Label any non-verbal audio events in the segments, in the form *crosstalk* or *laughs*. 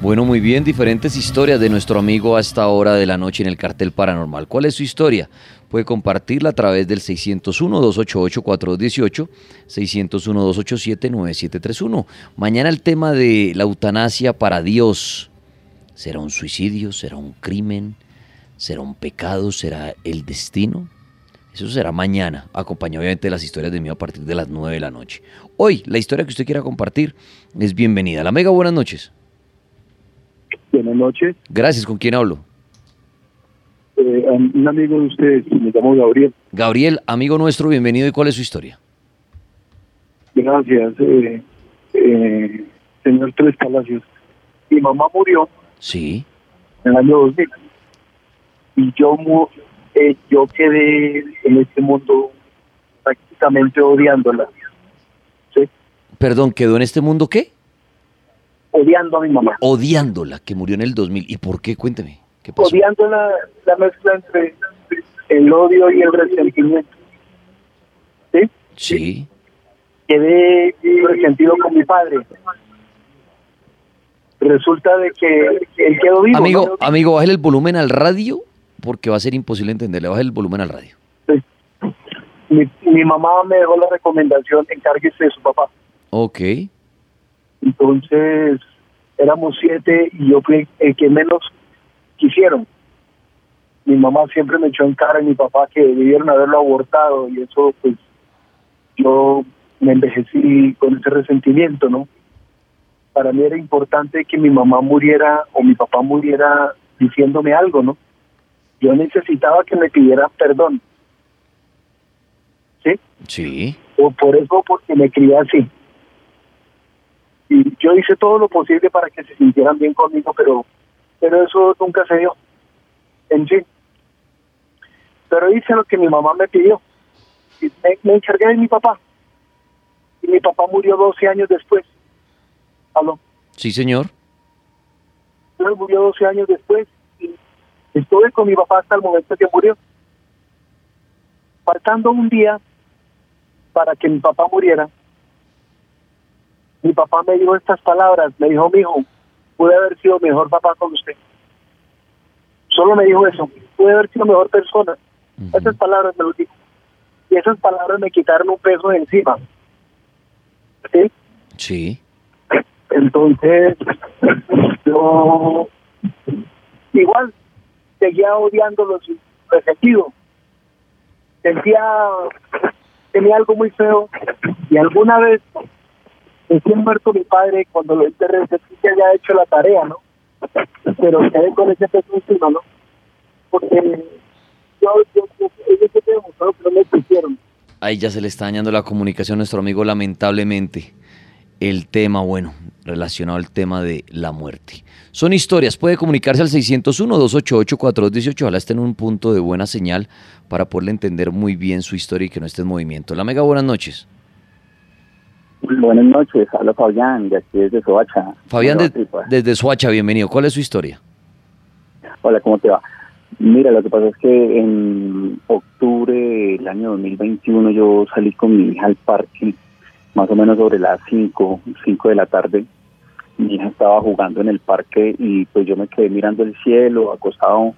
Bueno, muy bien, diferentes historias de nuestro amigo a esta hora de la noche en el cartel paranormal. ¿Cuál es su historia? Puede compartirla a través del 601-288-4218, 601-287-9731. Mañana el tema de la eutanasia para Dios. ¿Será un suicidio? ¿Será un crimen? ¿Será un pecado? ¿Será el destino? Eso será mañana, acompañado obviamente de las historias de mí a partir de las 9 de la noche. Hoy, la historia que usted quiera compartir es bienvenida. La Mega, buenas noches. Buenas noches. Gracias, ¿con quién hablo? Eh, un amigo de ustedes, me llamo Gabriel. Gabriel, amigo nuestro, bienvenido. ¿Y cuál es su historia? Gracias, eh, eh, señor Tres Palacios. Mi mamá murió Sí. en el año 2000 y yo, mu- eh, yo quedé en este mundo prácticamente odiándola. ¿sí? Perdón, ¿quedó en este mundo qué? Odiando a mi mamá. Odiándola, que murió en el 2000. ¿Y por qué? Cuénteme. ¿Qué pasó? Odiando la, la mezcla entre el odio y el resentimiento. ¿Sí? Sí. quedé resentido con mi padre. Resulta de que él quedó vivo. Amigo, ¿no? amigo, bájale el volumen al radio porque va a ser imposible entenderle. Bájale el volumen al radio. Mi, mi mamá me dejó la recomendación, encárguese de su papá. Ok. Entonces, éramos siete y yo fui el que menos quisieron. Mi mamá siempre me echó en cara a mi papá que debieron haberlo abortado y eso, pues, yo me envejecí con ese resentimiento, ¿no? Para mí era importante que mi mamá muriera o mi papá muriera diciéndome algo, ¿no? Yo necesitaba que me pidiera perdón. ¿Sí? Sí. o por eso porque me crié así. Y yo hice todo lo posible para que se sintieran bien conmigo, pero pero eso nunca se dio. En fin. Pero hice lo que mi mamá me pidió. Y me, me encargué de mi papá. Y mi papá murió 12 años después. ¿Aló? Sí, señor. Él murió 12 años después. Y estuve con mi papá hasta el momento que murió. Faltando un día para que mi papá muriera, mi papá me dijo estas palabras, me dijo, mi hijo, pude haber sido mejor papá con usted. Solo me dijo eso, pude haber sido mejor persona. Esas palabras me lo dijo. Y esas palabras me quitaron un peso de encima. ¿Sí? Sí. Entonces, yo igual seguía odiándolo sin resentido. Sentía, tenía algo muy feo y alguna vez recién muerto mi padre cuando lo enterré, sentí que había hecho la tarea, ¿no? Pero quedé con ese peso encima, ¿no? Porque yo, yo, yo, ellos se demostraron que no me quisieron. Ahí ya se le está dañando la comunicación a nuestro amigo, lamentablemente. El tema, bueno, relacionado al tema de la muerte. Son historias, puede comunicarse al 601-288-4218, ojalá esté en un punto de buena señal para poderle entender muy bien su historia y que no esté en movimiento. La mega, buenas noches. Buenas noches, habla Fabián, de aquí desde Soacha. Fabián, de- pues. desde Soacha, bienvenido. ¿Cuál es su historia? Hola, ¿cómo te va? Mira, lo que pasa es que en octubre del año 2021 yo salí con mi hija al parque, más o menos sobre las 5, 5 de la tarde. Mi hija estaba jugando en el parque y pues yo me quedé mirando el cielo, acostado,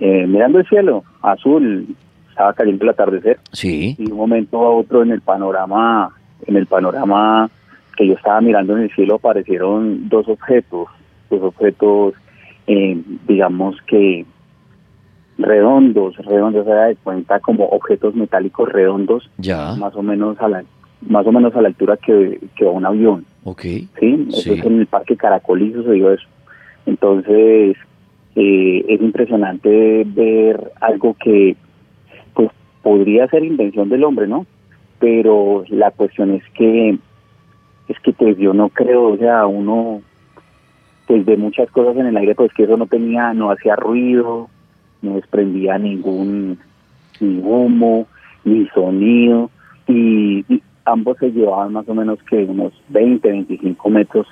eh, mirando el cielo, azul, estaba cayendo el atardecer. Sí. Y de un momento a otro en el panorama, en el panorama que yo estaba mirando en el cielo aparecieron dos objetos, dos objetos, eh, digamos que redondos, redondos, se da de cuenta como objetos metálicos redondos, Ya. más o menos a la más o menos a la altura que, que un avión, Ok. ¿sí? Eso Sí. es en el Parque Caracolizo se dio eso. Entonces, eh, es impresionante ver algo que pues podría ser invención del hombre, ¿no? Pero la cuestión es que es que pues yo no creo, o sea, uno pues ve muchas cosas en el aire, pues que eso no tenía, no hacía ruido, no desprendía ningún ni humo, ni sonido, y, y ambos se llevaban más o menos que unos 20, 25 metros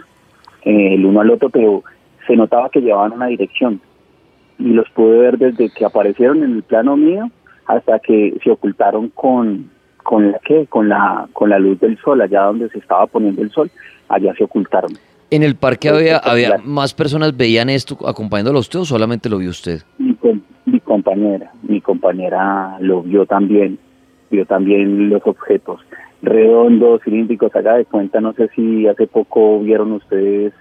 eh, el uno al otro, pero se notaba que llevaban una dirección. Y los pude ver desde que aparecieron en el plano mío hasta que se ocultaron con con la qué con la con la luz del sol allá donde se estaba poniendo el sol allá se ocultaron. ¿En el parque había, había más personas veían esto acompañándolo a usted o solamente lo vio usted? mi compañera mi compañera lo vio también vio también los objetos redondos cilíndricos. Haga de cuenta no sé si hace poco vieron ustedes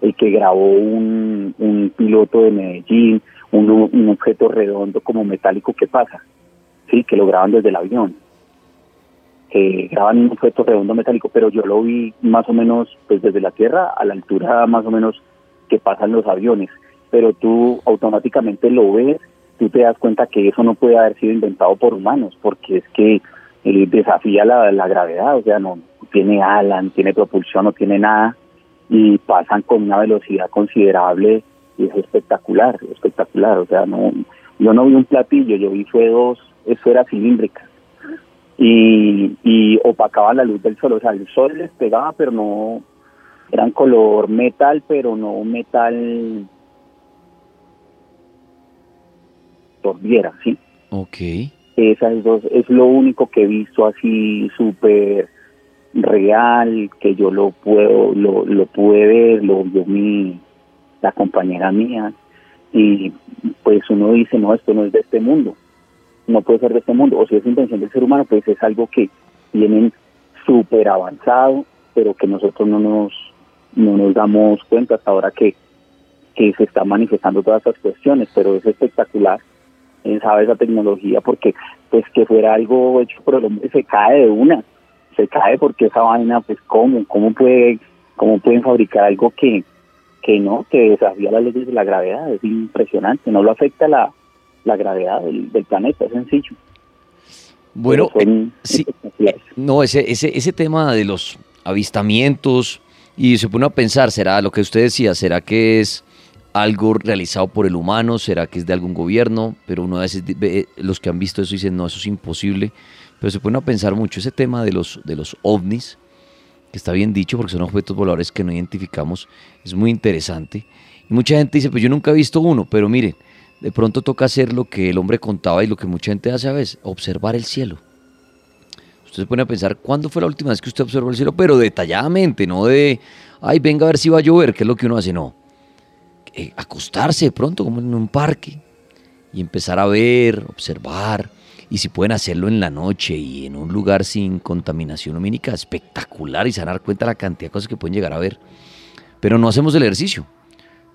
el que grabó un, un piloto de Medellín un, un objeto redondo como metálico que pasa sí que lo graban desde el avión graban un objeto redondo metálico pero yo lo vi más o menos pues desde la tierra a la altura más o menos que pasan los aviones. Pero tú automáticamente lo ves tú te das cuenta que eso no puede haber sido inventado por humanos porque es que eh, desafía la, gravedad o sea no tiene alas no tiene propulsión no tiene nada y pasan con una velocidad considerable y es espectacular espectacular o sea no yo no vi un platillo yo vi fue dos esferas cilíndricas y, y opacaban la luz del sol, o sea, el sol les pegaba, pero no, eran color metal, pero no metal torbiera, ¿sí? Ok. Esas dos, es lo único que he visto así súper real, que yo lo puedo, lo, lo pude ver, lo vio mi, la compañera mía, y pues uno dice, no, esto no es de este mundo, no puede ser de este mundo, o si es invención del ser humano, pues es algo que tienen súper avanzado, pero que nosotros no nos, no nos damos cuenta hasta ahora que, que se están manifestando todas estas cuestiones, pero es espectacular eh, sabe esa tecnología porque pues que fuera algo hecho por el hombre se cae de una se cae porque esa vaina pues cómo cómo puede cómo pueden fabricar algo que que no que desafía las leyes de la gravedad es impresionante no lo afecta la, la gravedad del, del planeta es sencillo Bueno, son eh, sí, espectaculares. no, ese, ese, ese tema de los avistamientos y se pone a pensar, ¿será lo que usted decía? ¿Será que es algo realizado por el humano? ¿Será que es de algún gobierno? Pero uno a veces ve- los que han visto eso dicen, no, eso es imposible. Pero se pone a pensar mucho ese tema de los, de los ovnis, que está bien dicho porque son objetos voladores que no identificamos, es muy interesante. Y mucha gente dice, pues yo nunca he visto uno, pero miren, de pronto toca hacer lo que el hombre contaba y lo que mucha gente hace a veces, observar el cielo. Usted se pone a pensar, ¿cuándo fue la última vez que usted observó el cielo? Pero detalladamente, no de, ay, venga a ver si va a llover, que es lo que uno hace, no. Eh, acostarse de pronto, como en un parque, y empezar a ver, observar, y si pueden hacerlo en la noche y en un lugar sin contaminación lumínica, espectacular, y se cuenta de la cantidad de cosas que pueden llegar a ver. Pero no hacemos el ejercicio.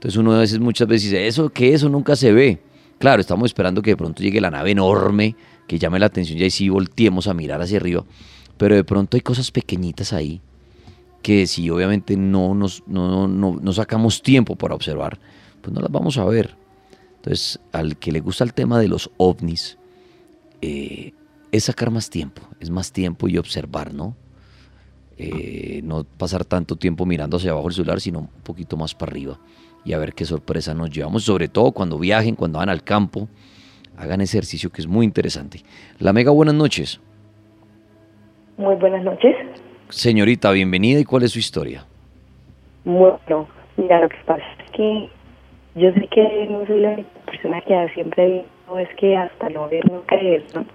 Entonces uno a veces, muchas veces dice, eso, que eso nunca se ve. Claro, estamos esperando que de pronto llegue la nave enorme, que llame la atención y ahí sí volteemos a mirar hacia arriba. Pero de pronto hay cosas pequeñitas ahí que si obviamente no nos no, no, no sacamos tiempo para observar, pues no las vamos a ver. Entonces, al que le gusta el tema de los ovnis, eh, es sacar más tiempo, es más tiempo y observar, ¿no? Eh, no pasar tanto tiempo mirando hacia abajo el celular, sino un poquito más para arriba y a ver qué sorpresa nos llevamos, sobre todo cuando viajen, cuando van al campo, hagan ese ejercicio que es muy interesante. La Mega, buenas noches. Muy buenas noches. Señorita, bienvenida y cuál es su historia. Bueno, mira, lo que pasa es que yo sé que no soy la única persona que siempre digo es que hasta no ver, no creer, ¿no?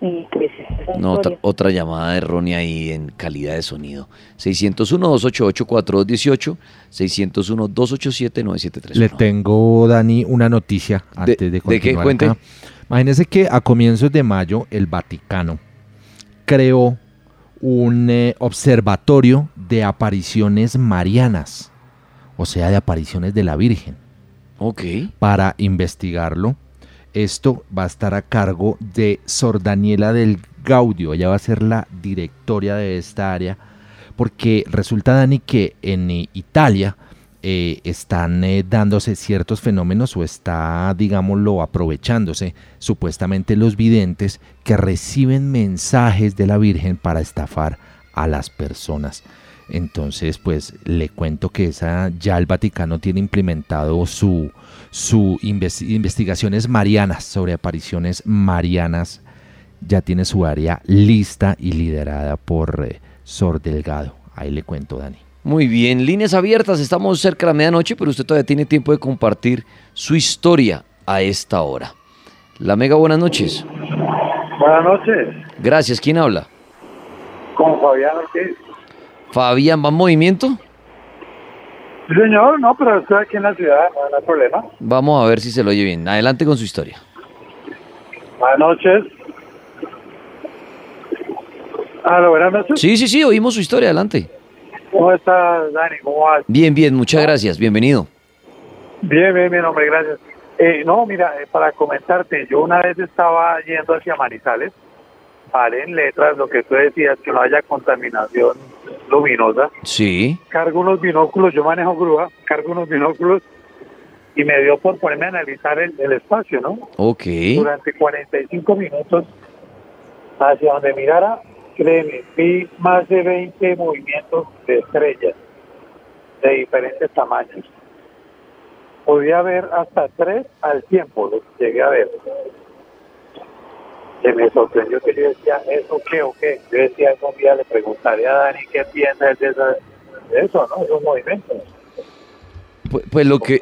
Y pues No, otra, llamada errónea ahí en calidad de sonido. 601-288-4218, 601-287-9731. Le tengo, Dani, una noticia antes de, de qué? continuar Cuente. acá. Imagínese que a comienzos de mayo el Vaticano creó un eh, observatorio de apariciones marianas, o sea, de apariciones de la Virgen. Ok. Para investigarlo, esto va a estar a cargo de Sor Daniela del Gaudio. Ella va a ser la directoria de esta área, porque resulta, Dani, que en eh, Italia eh, están eh, dándose ciertos fenómenos o está, digámoslo, aprovechándose supuestamente los videntes que reciben mensajes de la Virgen para estafar a las personas. Entonces, pues le cuento que esa, ya el Vaticano tiene implementado su, su investigaciones marianas sobre apariciones marianas. Ya tiene su área lista y liderada por eh, Sor Delgado. Ahí le cuento, Dani. Muy bien, líneas abiertas, estamos cerca de la medianoche, pero usted todavía tiene tiempo de compartir su historia a esta hora. La Mega, buenas noches. Buenas noches. Gracias, ¿quién habla? Con Fabián Ortiz. Fabián, ¿va en movimiento? Sí, señor, no, pero estoy aquí en la ciudad, no hay problema. Vamos a ver si se lo oye bien. Adelante con su historia. Buenas noches. Hola, buenas noches. Sí, sí, sí, oímos su historia, adelante. ¿Cómo estás, Dani? ¿Cómo vas? Bien, bien, muchas gracias, bienvenido. Bien, bien, bien, hombre, gracias. Eh, no, mira, eh, para comentarte, yo una vez estaba yendo hacia Manizales, paré en letras lo que tú decías, que no haya contaminación luminosa. Sí. Cargo unos binóculos, yo manejo grúa, cargo unos binóculos y me dio por ponerme a analizar el, el espacio, ¿no? Ok. Durante 45 minutos, hacia donde mirara, créeme, vi más de 20 movimientos de estrellas de diferentes tamaños. Podía ver hasta tres al tiempo, lo que llegué a ver. Que me sorprendió que yo decía, ¿eso qué o qué? Yo decía, un día le preguntaría a Dani qué piensa de, esa- de eso, ¿no? Esos movimientos. Pues, pues lo que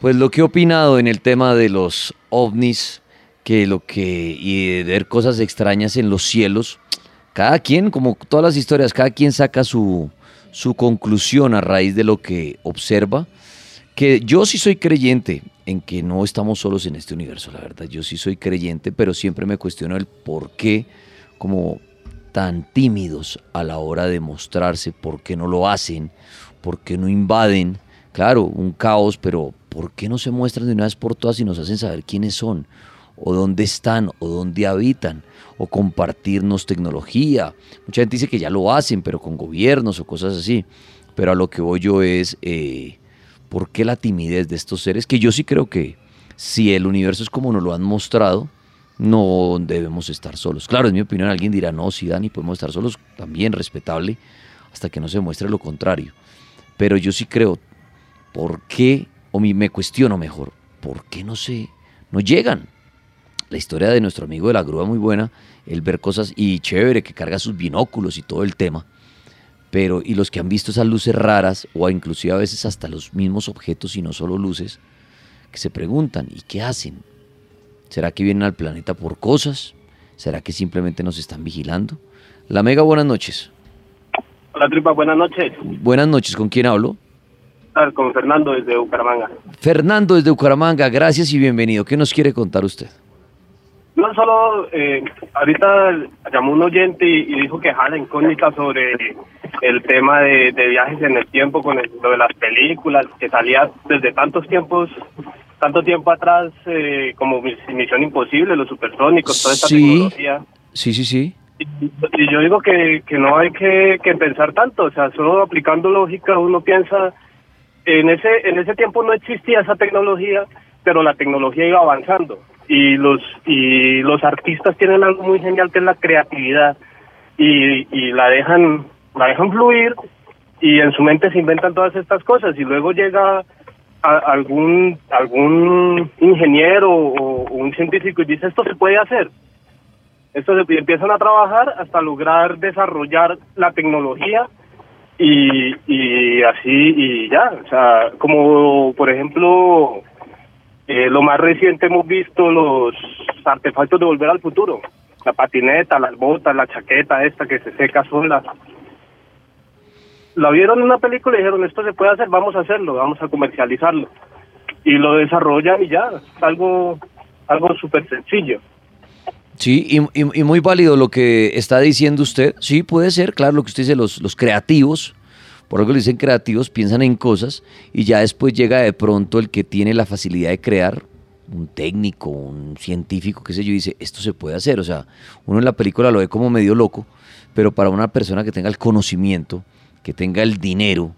pues lo que he opinado en el tema de los ovnis, que lo que y de ver cosas extrañas en los cielos, cada quien, como todas las historias, cada quien saca su su conclusión a raíz de lo que observa. Que yo sí soy creyente en que no estamos solos en este universo, la verdad. Yo sí soy creyente, pero siempre me cuestiono el por qué, como tan tímidos a la hora de mostrarse, por qué no lo hacen, por qué no invaden. Claro, un caos, pero ¿por qué no se muestran de una vez por todas y nos hacen saber quiénes son? o dónde están, o dónde habitan, o compartirnos tecnología. Mucha gente dice que ya lo hacen, pero con gobiernos o cosas así. Pero a lo que voy yo es, eh, ¿por qué la timidez de estos seres? Que yo sí creo que si el universo es como nos lo han mostrado, no debemos estar solos. Claro, en mi opinión alguien dirá, no, sí, Dani, podemos estar solos, también respetable, hasta que no se muestre lo contrario. Pero yo sí creo, ¿por qué, o me cuestiono mejor, ¿por qué no se, no llegan? La historia de nuestro amigo de la grúa muy buena, el ver cosas y chévere, que carga sus binóculos y todo el tema. Pero, y los que han visto esas luces raras, o inclusive a veces hasta los mismos objetos y no solo luces, que se preguntan, ¿y qué hacen? ¿Será que vienen al planeta por cosas? ¿Será que simplemente nos están vigilando? La Mega, buenas noches. Hola tripa, buenas noches. Buenas noches, ¿con quién hablo? Ah, Con Fernando desde Bucaramanga. Fernando desde Bucaramanga, gracias y bienvenido. ¿Qué nos quiere contar usted? No solo, eh, ahorita llamó un oyente y, y dijo que dejaba la incógnita sobre el tema de, de viajes en el tiempo con el- lo de las películas, que salía desde tantos tiempos, tanto tiempo atrás eh, como Mis- Misión Imposible, los supersónicos, toda esta Sí. tecnología. Sí, sí, sí. Y yo digo que, que no hay que, que pensar tanto, o sea, solo aplicando lógica uno piensa, en ese, en ese tiempo no existía esa tecnología, pero la tecnología iba avanzando y los, y los artistas tienen algo muy genial que es la creatividad y, y la dejan, la dejan fluir y en su mente se inventan todas estas cosas y luego llega a- algún, algún ingeniero o, un científico y dice esto se puede hacer esto y empiezan a trabajar hasta lograr desarrollar la tecnología y, y así y ya. O sea como por ejemplo eh, lo más reciente hemos visto los artefactos de volver al futuro. La patineta las botas la chaqueta esta que se seca sola la vieron en una película y dijeron esto se puede hacer vamos a hacerlo vamos a comercializarlo y lo desarrollan y ya es algo algo súper sencillo Sí, y, y- y muy válido lo que está diciendo usted. Sí, puede ser, claro, lo que usted dice, los, los creativos, por algo le dicen creativos, piensan en cosas y ya después llega de pronto el que tiene la facilidad de crear, un técnico, un científico, qué sé yo, dice, esto se puede hacer. O sea, uno en la película lo ve como medio loco, pero para una persona que tenga el conocimiento, que tenga el dinero,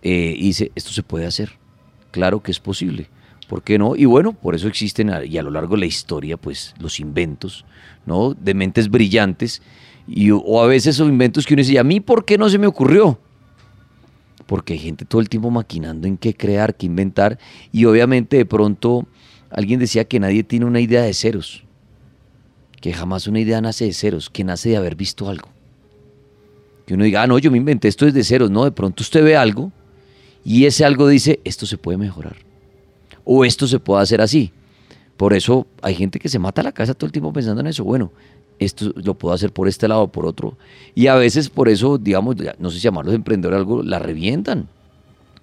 eh, y dice, esto se puede hacer. Claro que es posible. ¿Por qué no? Y bueno, por eso existen y a lo largo de la historia, pues, los inventos, ¿no? De mentes brillantes. Y, o a veces son inventos que uno dice, ¿y a mí por qué no se me ocurrió? Porque hay gente todo el tiempo maquinando en qué crear, qué inventar. Y obviamente de pronto alguien decía que nadie tiene una idea de ceros. Que jamás una idea nace de ceros, que nace de haber visto algo. Que uno diga, ah, no, yo me inventé esto desde ceros. No, de pronto usted ve algo y ese algo dice, esto se puede mejorar. O esto se puede hacer así. Por eso hay gente que se mata la cabeza todo el tiempo pensando en eso. Bueno, esto lo puedo hacer por este lado o por otro. Y a veces por eso, digamos, no sé si llamarlos emprendedores algo, la revientan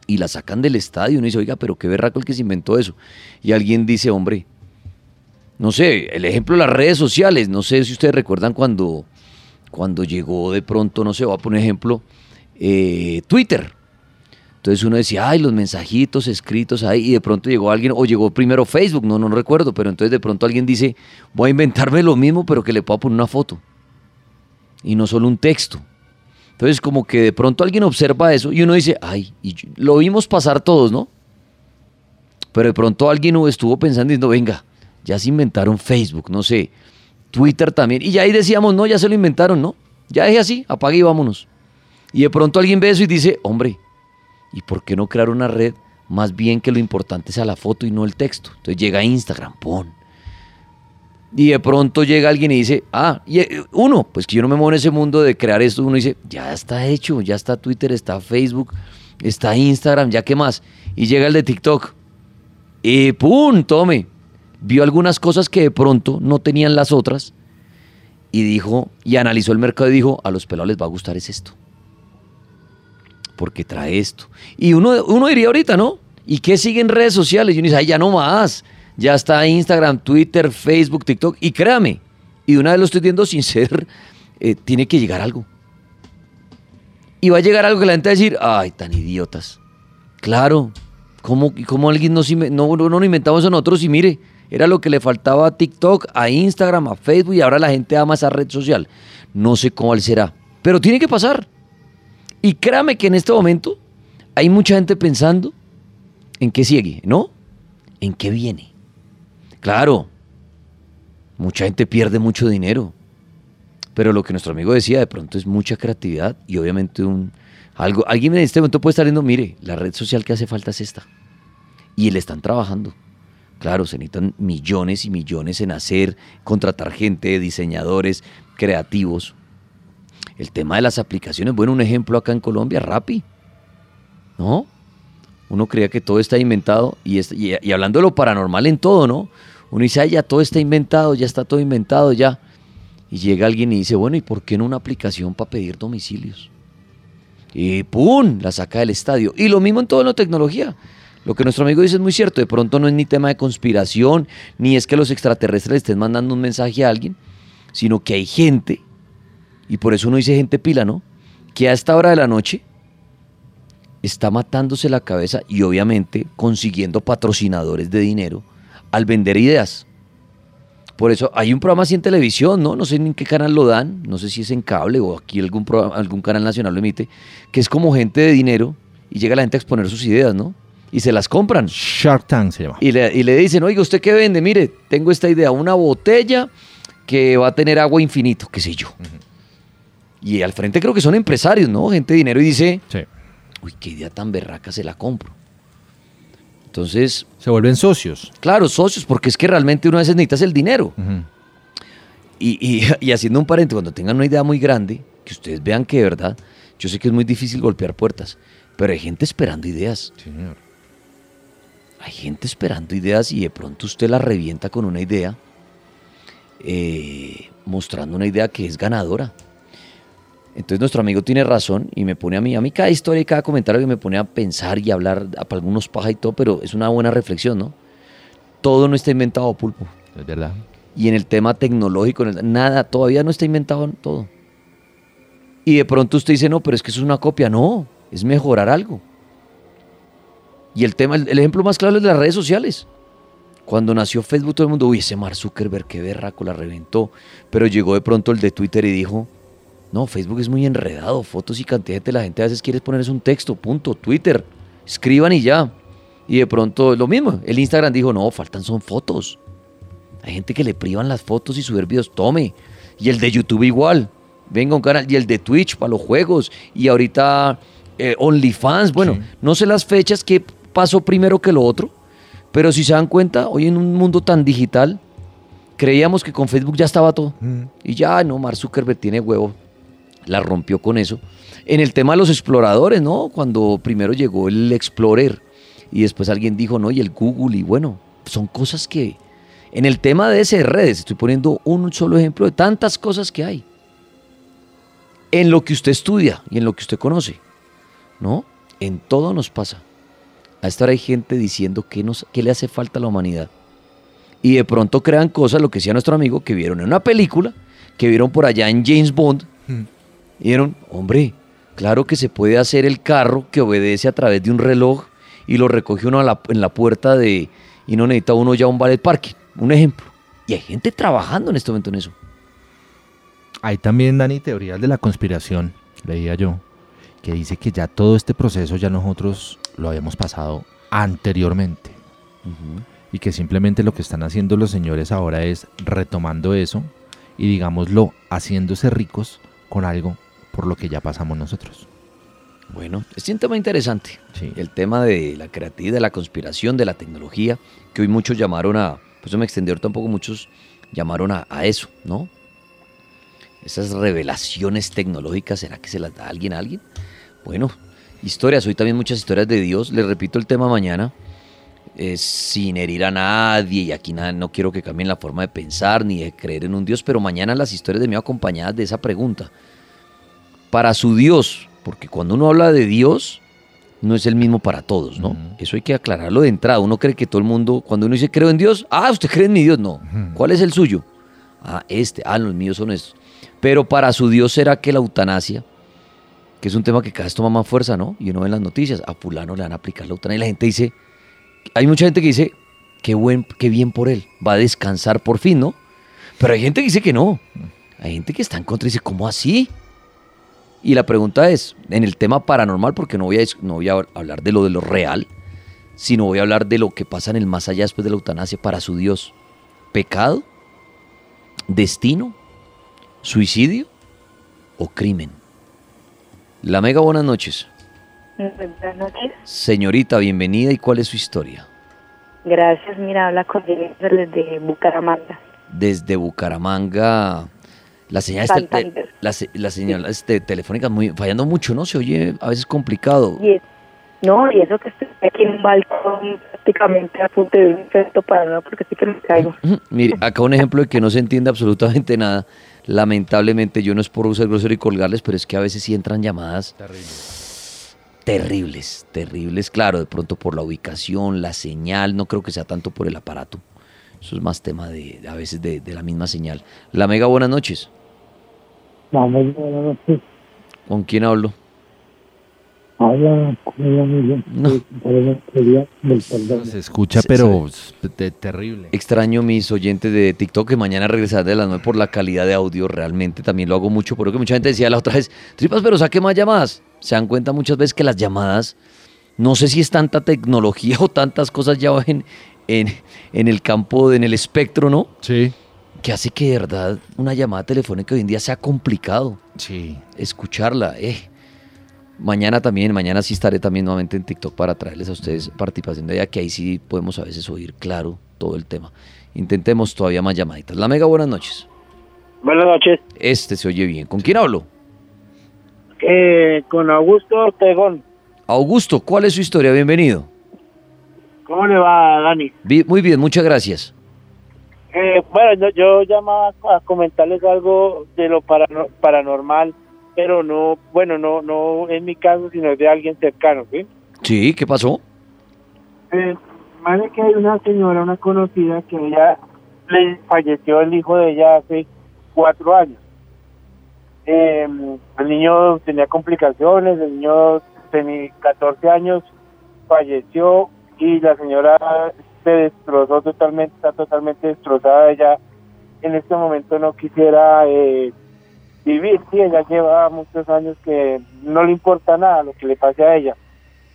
y la sacan del estadio. Uno dice, oiga, pero qué berraco el que se inventó eso. Y alguien dice, hombre, no sé, el ejemplo de las redes sociales. No sé si ustedes recuerdan cuando, cuando llegó de pronto, no sé, voy a poner ejemplo, eh, Twitter. Entonces uno decía, ay, los mensajitos escritos ahí, y de pronto llegó alguien, o llegó primero Facebook, no, no recuerdo, pero entonces de pronto alguien dice, voy a inventarme lo mismo, pero que le pueda poner una foto. Y no solo un texto. Entonces como que de pronto alguien observa eso y uno dice, ay, y lo vimos pasar todos, ¿no? Pero de pronto alguien estuvo pensando diciendo, venga, ya se inventaron Facebook, no sé, Twitter también. Y ya ahí decíamos, no, ya se lo inventaron, ¿no? Ya dejé así, apague y vámonos. Y de pronto alguien ve eso y dice, hombre, ¿y por qué no crear una red más bien que lo importante sea la foto y no el texto? Entonces llega Instagram, pon. Y de pronto llega alguien y dice, ah, y eh, uno, pues que yo no me muevo en ese mundo de crear esto, uno dice, ya está hecho, ya está Twitter, está Facebook, está Instagram, ya qué más. Y llega el de TikTok. Y ¡pum! Tome. Vio algunas cosas que de pronto no tenían las otras y dijo, y analizó el mercado y dijo, a los pelados les va a gustar es esto porque trae esto. Y uno, uno diría ahorita, ¿no? ¿Y qué sigue en redes sociales? Y uno dice, ay, ya no más. Ya está Instagram, Twitter, Facebook, TikTok. Y créame, y una vez lo estoy viendo sin ser, eh, tiene que llegar algo. Y va a llegar algo que la gente va a decir, ay, tan idiotas. Claro, ¿cómo, cómo alguien nos no, no, no inventamos eso nosotros? Y mire, era lo que le faltaba a TikTok, a Instagram, a Facebook, y ahora la gente ama esa red social. No sé cómo será, pero tiene que pasar. Y créame que en este momento hay mucha gente pensando en qué sigue, ¿no? En qué viene. Claro, mucha gente pierde mucho dinero. Pero lo que nuestro amigo decía de pronto es mucha creatividad y obviamente un algo. Alguien en este momento puede estar diciendo, mire, la red social que hace falta es esta. Y le están trabajando. Claro, se necesitan millones y millones en hacer, contratar gente, diseñadores, creativos. El tema de las aplicaciones, bueno, un ejemplo acá en Colombia, Rappi. ¿No? Uno creía que todo está inventado y, y hablando de lo paranormal en todo, ¿no? Uno dice, "Ay, ya todo está inventado, ya está todo inventado, ya. Y llega alguien y dice, bueno, ¿y por qué no una aplicación para pedir domicilios? Y ¡pum! La saca del estadio. Y lo mismo en toda la tecnología. Lo que nuestro amigo dice es muy cierto. De pronto no es ni tema de conspiración, ni es que los extraterrestres estén mandando un mensaje a alguien, sino que hay gente, y por eso uno dice gente pila, ¿no? Que a esta hora de la noche está matándose la cabeza y obviamente consiguiendo patrocinadores de dinero al vender ideas. Por eso hay un programa así en televisión, ¿no? No sé en qué canal lo dan, no sé si es en cable o aquí algún, programa- algún canal nacional lo emite, que es como gente de dinero y llega la gente a exponer sus ideas, ¿no? Y se las compran. Shark Tank se llama. Y le, y le dicen, oiga, ¿usted qué vende? Mire, tengo esta idea, una botella que va a tener agua infinito, qué sé yo. Y al frente creo que son empresarios, ¿no? Gente de dinero y dice, Sí. uy, qué idea tan berraca se la compro. Entonces, Se vuelven socios. claro, socios, porque es que realmente uno a veces necesita el dinero. Y, y- *laughs* y haciendo un paréntesis, cuando tengan una idea muy grande, que ustedes vean que de verdad, yo sé que es muy difícil golpear puertas, pero hay gente esperando ideas. Sí, señor. Hay gente esperando ideas y de pronto usted la revienta con una idea, eh, mostrando una idea que es ganadora. Entonces nuestro amigo tiene razón y me pone a mí, a mí cada historia y cada comentario que me pone a pensar y hablar a para algunos paja y todo, pero es una buena reflexión, ¿no? Todo no está inventado, pulpo. Es verdad. y en el tema tecnológico, nada, todavía no está inventado todo. Y de pronto usted dice, no, pero es que eso es una copia. No, es mejorar algo. Y el tema, el, el ejemplo más claro es de las redes sociales. Cuando nació Facebook, todo el mundo, uy, ese Mark Zuckerberg, qué berraco, la reventó. Pero llegó de pronto el de Twitter y dijo, no, Facebook es muy enredado, fotos y cantidad de gente, la gente a veces quiere poner es un texto, punto, Twitter, escriban y ya. Y de pronto lo mismo, el Instagram dijo, no, faltan son fotos. Hay gente que le privan las fotos y subir videos, tome. Y el de YouTube igual, venga un canal, y el de Twitch para los juegos, y ahorita eh, OnlyFans, bueno, no sé las fechas que pasó primero que lo otro, pero si se dan cuenta, hoy en un mundo tan digital, creíamos que con Facebook ya estaba todo. Y ya, no, Mark Zuckerberg tiene huevo, la rompió con eso. En el tema de los exploradores, ¿no? Cuando primero llegó el Explorer y después alguien dijo, no, y el Google, y bueno, son cosas que... En el tema de ese redes, estoy poniendo un solo ejemplo de tantas cosas que hay. En lo que usted estudia y en lo que usted conoce, ¿no? En todo nos pasa. A esta hora hay gente diciendo que, nos, que le hace falta a la humanidad. Y de pronto crean cosas, lo que decía nuestro amigo, que vieron en una película, que vieron por allá en James Bond, y dijeron, hombre, claro que se puede hacer el carro que obedece a través de un reloj y lo recoge uno a la- en la puerta de, y no necesita uno ya un ballet parking, un ejemplo. Y hay gente trabajando en este momento en eso. Hay también, Dani, teorías de la conspiración, leía yo, que dice que ya todo este proceso ya nosotros lo habíamos pasado anteriormente. Y que simplemente lo que están haciendo los señores ahora es retomando eso y, digámoslo, haciéndose ricos con algo por lo que ya pasamos nosotros. Bueno, es un tema interesante. El tema de la creatividad, de la conspiración, de la tecnología, que hoy muchos llamaron a, pues eso me extendió tampoco, muchos llamaron a, a eso, ¿no? Esas revelaciones tecnológicas, ¿será que se las da alguien a alguien? Bueno, historias, hoy también muchas historias de Dios. Les repito el tema mañana, eh, sin herir a nadie, y aquí nada, no quiero que cambien la forma de pensar ni de creer en un Dios, pero mañana las historias de mí acompañadas de esa pregunta. Para su Dios, porque cuando uno habla de Dios, no es el mismo para todos, ¿no? Eso hay que aclararlo de entrada. Uno cree que todo el mundo, cuando uno dice creo en Dios, ah, usted cree en mi Dios, no. ¿Cuál es el suyo? Ah, este, ah, los míos son estos. Pero para su Dios será que la eutanasia, que es un tema que cada vez toma más fuerza, ¿no? Y uno ve en las noticias, a fulano le van a aplicar la eutanasia y la gente dice, hay mucha gente que dice, qué, buen, qué bien por él, va a descansar por fin, ¿no? Pero hay gente que dice que no. Hay gente que está en contra y dice, ¿cómo así? Y la pregunta es, en el tema paranormal, porque no voy, a, no voy a hablar de lo de lo real, sino voy a hablar de lo que pasa en el más allá después de la eutanasia para su Dios. ¿Pecado? ¿Destino? ¿Suicidio? ¿O crimen? La Mega, buenas noches. Buenas noches. Señorita, bienvenida y cuál es su historia. Gracias. Mira, habla con desde Bucaramanga. Desde Bucaramanga, la señal, este- la, la señal este, telefónica muy, fallando mucho, ¿no? Se oye a veces complicado. No, y eso que estoy aquí en un balcón prácticamente a punto de un efecto para no, porque sí que me caigo. *laughs* Mire, acá un ejemplo de que no se entiende absolutamente nada. Lamentablemente, yo no es por ser grosero y colgarles, pero es que a veces sí entran llamadas terribles, terribles. Claro, de pronto por la ubicación, la señal, no creo que sea tanto por el aparato. Eso es más tema de a veces de, de la misma señal. La Mega, buenas noches. Vamos, buenas noches. ¿Con quién hablo? Habla con ella misma. Por eso quería del perdón. Se escucha, pero te- te- terrible. Extraño mis oyentes de TikTok que mañana regresarán de las 9 por la calidad de audio. Realmente también lo hago mucho. Por lo que mucha gente decía la otra vez, tripas, pero saque más llamadas. Se dan cuenta muchas veces que las llamadas, no sé si es tanta tecnología *laughs* o tantas cosas ya en, en, en el campo, en el espectro, ¿no? Sí. Que hace que de verdad una llamada telefónica hoy en día sea complicado. Sí. Escucharla, eh. Mañana también, mañana sí estaré también nuevamente en TikTok para traerles a ustedes participación de ella, que ahí sí podemos a veces oír claro todo el tema. Intentemos todavía más llamaditas. La Mega, buenas noches. Buenas noches. Este se oye bien. ¿Con quién hablo? Eh, con Augusto Ortegón. Augusto, ¿cuál es su historia? Bienvenido. ¿Cómo le va, Dani? Vi- Muy bien, muchas gracias. Eh, bueno, yo, yo llamaba a comentarles algo de lo parano- paranormal, pero no, bueno, no, no en mi caso, sino de alguien cercano, ¿sí? Sí, ¿qué pasó? Eh, más de que hay una señora, una conocida, que ella le falleció el hijo de ella hace cuatro años. Eh, el niño tenía complicaciones, el niño tenía 14 años, falleció y la señora se destrozó totalmente, está totalmente destrozada. Ella en este momento no quisiera eh, vivir, sí, ella lleva muchos años que no le importa nada lo que le pase a ella.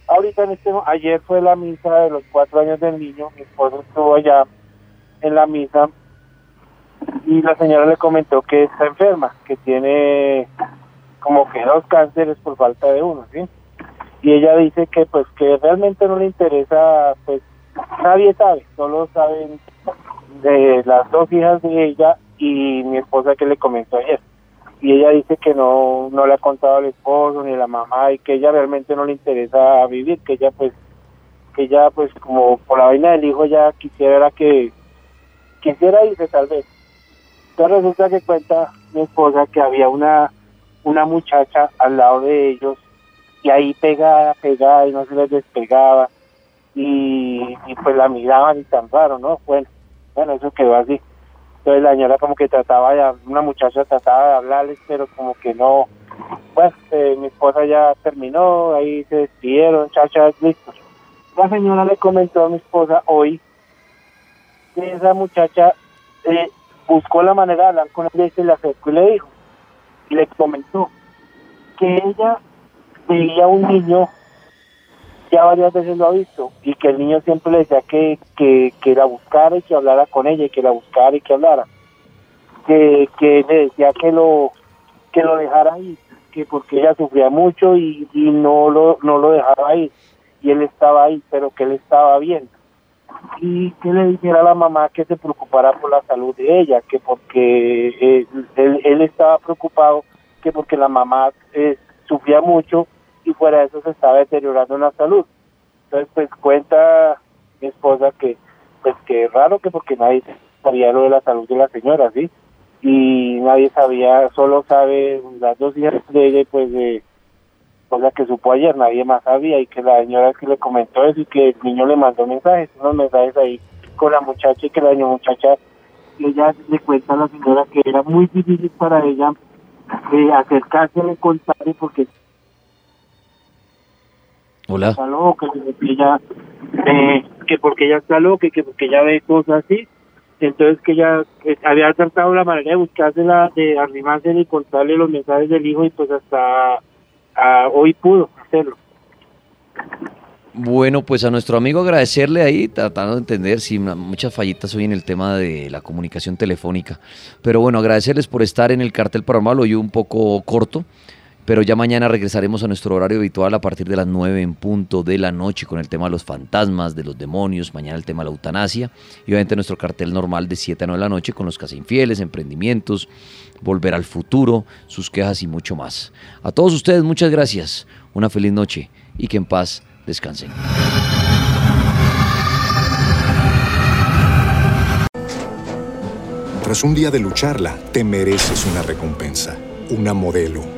Ahorita en este, ayer fue la misa de los cuatro años del niño, mi esposo estuvo allá en la misa y la señora le comentó que está enferma, que tiene como que dos cánceres por falta de uno, ¿sí? Y ella dice que pues que realmente no le interesa, pues nadie sabe, solo saben de las dos hijas de ella y mi esposa que le comentó ayer. Y ella dice que no, no le ha contado al esposo ni a la mamá y que ella realmente no le interesa vivir, que ella pues, que ella pues como por la vaina del hijo ya quisiera que, quisiera irse tal vez. Entonces resulta que cuenta mi esposa que había una, una muchacha al lado de ellos y ahí pegada, pegada y no se les despegaba y, y pues la miraban y tan raro, ¿no? Bueno, bueno, eso quedó así. Entonces la señora como que trataba de, una muchacha trataba de hablarles, pero como que no, pues eh, mi esposa ya terminó, ahí se despidieron, chachas, listos. La señora le comentó a mi esposa hoy que esa muchacha eh, buscó la manera de hablar con ella y se le acercó y le dijo, y le comentó que ella veía un niño ya varias veces lo ha visto y que el niño siempre le decía que, que, que la buscara y que hablara con ella y que la buscara y que hablara. Que, que le decía que lo que lo dejara ahí que porque ella sufría mucho y, y no lo no lo dejaba ahí y él estaba ahí pero que él estaba bien. Y que le dijera a la mamá que se preocupara por la salud de ella que porque eh, él, él estaba preocupado que porque la mamá eh, sufría mucho y fuera de eso se estaba deteriorando la salud. Entonces, pues cuenta mi esposa que, pues que raro que porque nadie sabía lo de la salud de la señora, ¿sí? Y nadie sabía, solo sabe las dos hijas de ella, pues de cosa que supo ayer, nadie más sabía y que la señora que le comentó eso y que el niño le mandó mensajes, unos mensajes ahí con la muchacha y que la muchacha, ella le cuenta a la señora que era muy difícil para ella eh, acercarse a contarle porque Hola. está loca, que porque ella, eh, que porque ella está loca que porque ella ve cosas así. Entonces que ella eh, había tratado la manera de buscársela, de arrimarse y contarle los mensajes del hijo y pues hasta ah, hoy pudo hacerlo. Bueno, pues a nuestro amigo agradecerle ahí, tratando de entender, sí, una- muchas fallitas hoy en el tema de la comunicación telefónica. Pero bueno, agradecerles por estar en el cartel paranormal, hoy un poco corto, pero ya mañana regresaremos a nuestro horario habitual a partir de las 9 en punto de la noche con el tema de los fantasmas, de los demonios, mañana el tema de la eutanasia y obviamente nuestro cartel normal de 7 a 9 de la noche con los casi infieles, emprendimientos, volver al futuro, sus quejas y mucho más. A todos ustedes muchas gracias, una feliz noche y que en paz descansen. Tras un día de lucharla, te mereces una recompensa, una modelo,